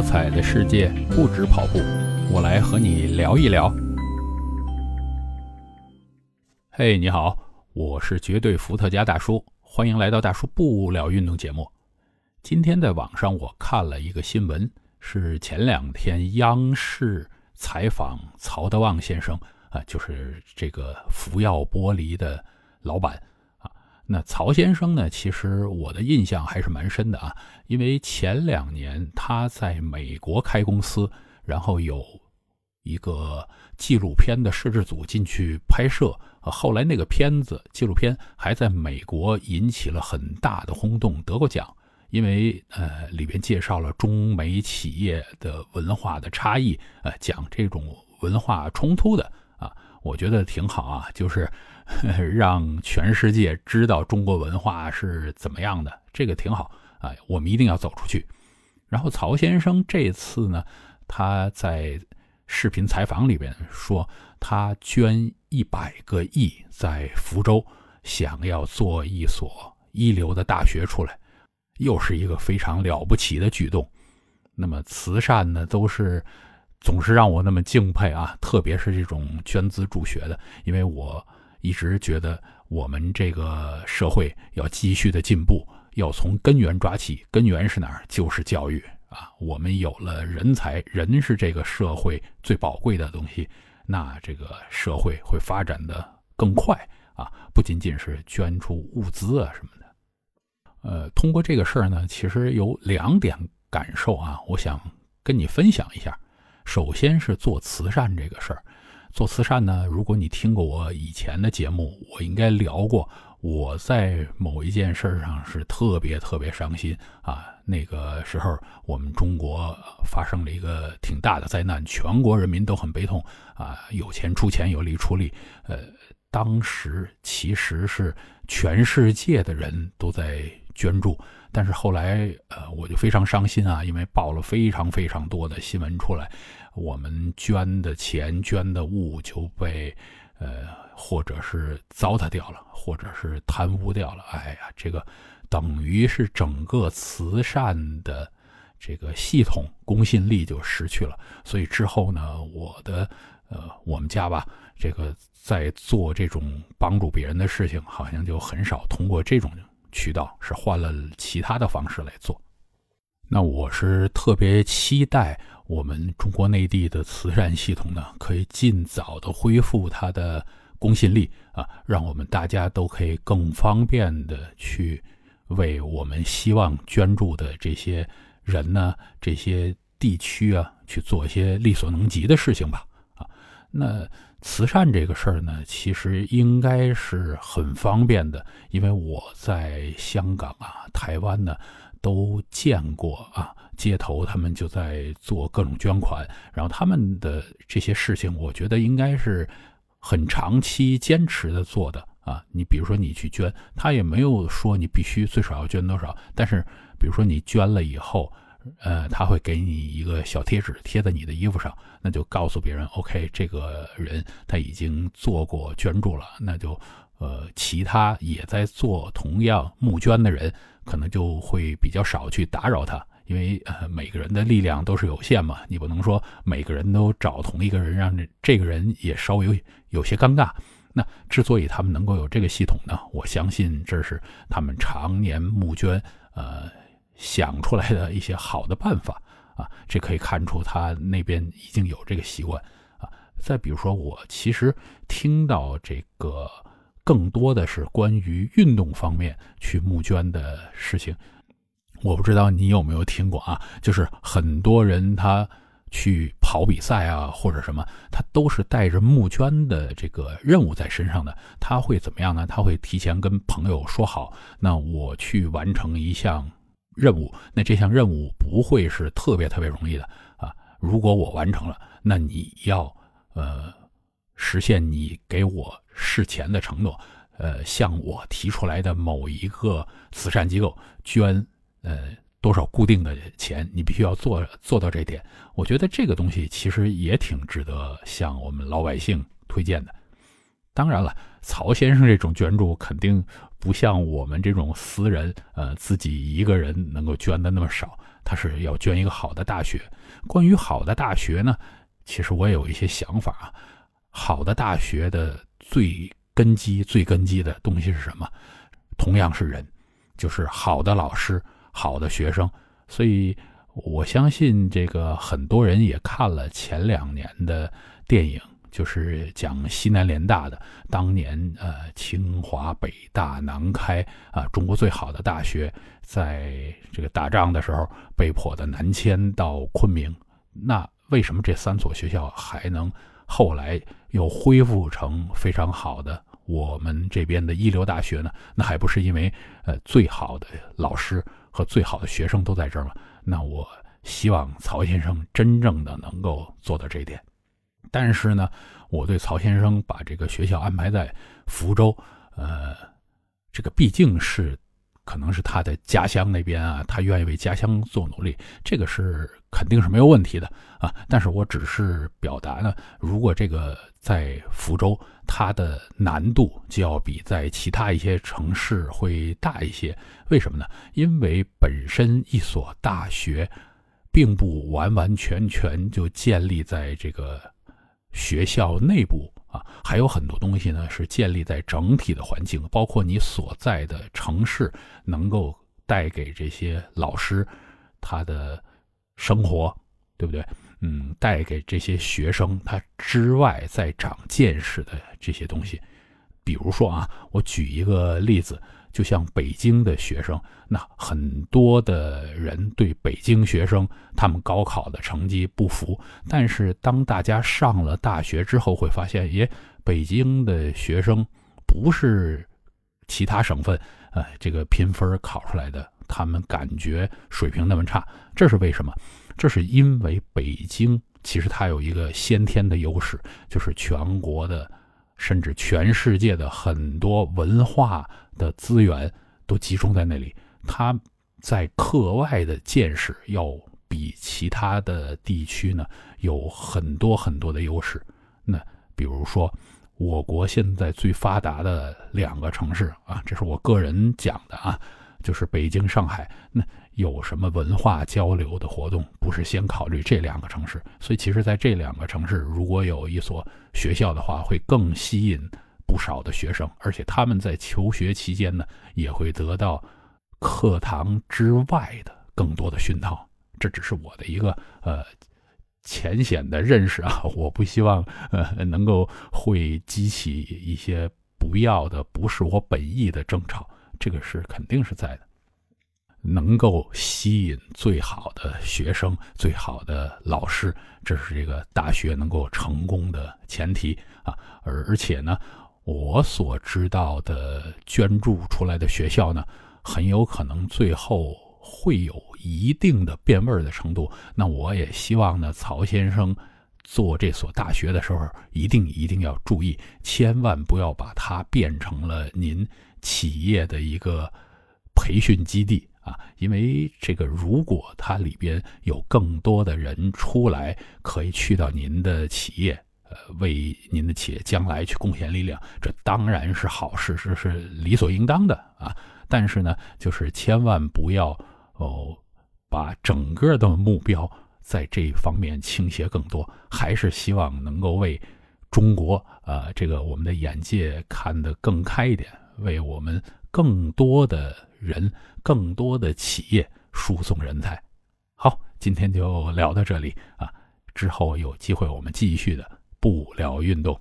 多彩的世界不止跑步，我来和你聊一聊。嘿，你好，我是绝对伏特加大叔，欢迎来到大叔不聊运动节目。今天在网上我看了一个新闻，是前两天央视采访曹德旺先生啊，就是这个福耀玻璃的老板。那曹先生呢？其实我的印象还是蛮深的啊，因为前两年他在美国开公司，然后有一个纪录片的摄制组进去拍摄，后来那个片子纪录片还在美国引起了很大的轰动，得过奖，因为呃里边介绍了中美企业的文化的差异，呃讲这种文化冲突的，我觉得挺好啊，就是。让全世界知道中国文化是怎么样的，这个挺好啊！我们一定要走出去。然后曹先生这次呢，他在视频采访里边说，他捐一百个亿在福州，想要做一所一流的大学出来，又是一个非常了不起的举动。那么慈善呢，都是总是让我那么敬佩啊，特别是这种捐资助学的，因为我。一直觉得我们这个社会要继续的进步，要从根源抓起。根源是哪儿？就是教育啊！我们有了人才，人是这个社会最宝贵的东西，那这个社会会发展的更快啊！不仅仅是捐出物资啊什么的。呃，通过这个事儿呢，其实有两点感受啊，我想跟你分享一下。首先是做慈善这个事儿。做慈善呢？如果你听过我以前的节目，我应该聊过，我在某一件事上是特别特别伤心啊。那个时候，我们中国发生了一个挺大的灾难，全国人民都很悲痛啊。有钱出钱，有力出力。呃，当时其实是全世界的人都在捐助，但是后来呃，我就非常伤心啊，因为报了非常非常多的新闻出来。我们捐的钱、捐的物就被，呃，或者是糟蹋掉了，或者是贪污掉了。哎呀，这个等于是整个慈善的这个系统公信力就失去了。所以之后呢，我的呃，我们家吧，这个在做这种帮助别人的事情，好像就很少通过这种渠道，是换了其他的方式来做。那我是特别期待。我们中国内地的慈善系统呢，可以尽早的恢复它的公信力啊，让我们大家都可以更方便的去为我们希望捐助的这些人呢、这些地区啊，去做一些力所能及的事情吧。那慈善这个事儿呢，其实应该是很方便的，因为我在香港啊、台湾呢都见过啊。街头，他们就在做各种捐款，然后他们的这些事情，我觉得应该是很长期坚持的做的啊。你比如说，你去捐，他也没有说你必须最少要捐多少，但是比如说你捐了以后，呃，他会给你一个小贴纸贴在你的衣服上，那就告诉别人，OK，这个人他已经做过捐助了，那就呃，其他也在做同样募捐的人，可能就会比较少去打扰他。因为呃每个人的力量都是有限嘛，你不能说每个人都找同一个人，让这这个人也稍微有有些尴尬。那之所以他们能够有这个系统呢，我相信这是他们常年募捐呃想出来的一些好的办法啊。这可以看出他那边已经有这个习惯啊。再比如说，我其实听到这个更多的是关于运动方面去募捐的事情。我不知道你有没有听过啊？就是很多人他去跑比赛啊，或者什么，他都是带着募捐的这个任务在身上的。他会怎么样呢？他会提前跟朋友说好，那我去完成一项任务，那这项任务不会是特别特别容易的啊。如果我完成了，那你要呃实现你给我事前的承诺，呃，向我提出来的某一个慈善机构捐。呃，多少固定的钱，你必须要做做到这点。我觉得这个东西其实也挺值得向我们老百姓推荐的。当然了，曹先生这种捐助肯定不像我们这种私人，呃，自己一个人能够捐的那么少。他是要捐一个好的大学。关于好的大学呢，其实我也有一些想法啊。好的大学的最根基、最根基的东西是什么？同样是人，就是好的老师、好的学生。所以我相信，这个很多人也看了前两年的电影。就是讲西南联大的当年，呃，清华、北大、南开啊，中国最好的大学，在这个打仗的时候被迫的南迁到昆明。那为什么这三所学校还能后来又恢复成非常好的我们这边的一流大学呢？那还不是因为呃最好的老师和最好的学生都在这儿吗？那我希望曹先生真正的能够做到这一点。但是呢，我对曹先生把这个学校安排在福州，呃，这个毕竟是可能是他的家乡那边啊，他愿意为家乡做努力，这个是肯定是没有问题的啊。但是我只是表达呢，如果这个在福州，它的难度就要比在其他一些城市会大一些。为什么呢？因为本身一所大学，并不完完全全就建立在这个。学校内部啊，还有很多东西呢，是建立在整体的环境，包括你所在的城市，能够带给这些老师他的生活，对不对？嗯，带给这些学生他之外再长见识的这些东西，比如说啊，我举一个例子。就像北京的学生，那很多的人对北京学生他们高考的成绩不服。但是当大家上了大学之后，会发现，耶，北京的学生不是其他省份，呃，这个评分考出来的，他们感觉水平那么差。这是为什么？这是因为北京其实它有一个先天的优势，就是全国的。甚至全世界的很多文化的资源都集中在那里，他在课外的见识要比其他的地区呢有很多很多的优势。那比如说，我国现在最发达的两个城市啊，这是我个人讲的啊，就是北京、上海。那有什么文化交流的活动，不是先考虑这两个城市？所以，其实，在这两个城市，如果有一所学校的话，会更吸引不少的学生，而且他们在求学期间呢，也会得到课堂之外的更多的熏陶。这只是我的一个呃浅显的认识啊，我不希望呃能够会激起一些不要的、不是我本意的争吵，这个是肯定是在的。能够吸引最好的学生、最好的老师，这是这个大学能够成功的前提啊！而而且呢，我所知道的捐助出来的学校呢，很有可能最后会有一定的变味儿的程度。那我也希望呢，曹先生做这所大学的时候，一定一定要注意，千万不要把它变成了您企业的一个培训基地。啊，因为这个，如果它里边有更多的人出来，可以去到您的企业，呃，为您的企业将来去贡献力量，这当然是好事，这是理所应当的啊。但是呢，就是千万不要哦，把整个的目标在这方面倾斜更多，还是希望能够为中国啊，这个我们的眼界看得更开一点，为我们更多的。人更多的企业输送人才，好，今天就聊到这里啊，之后有机会我们继续的不聊运动。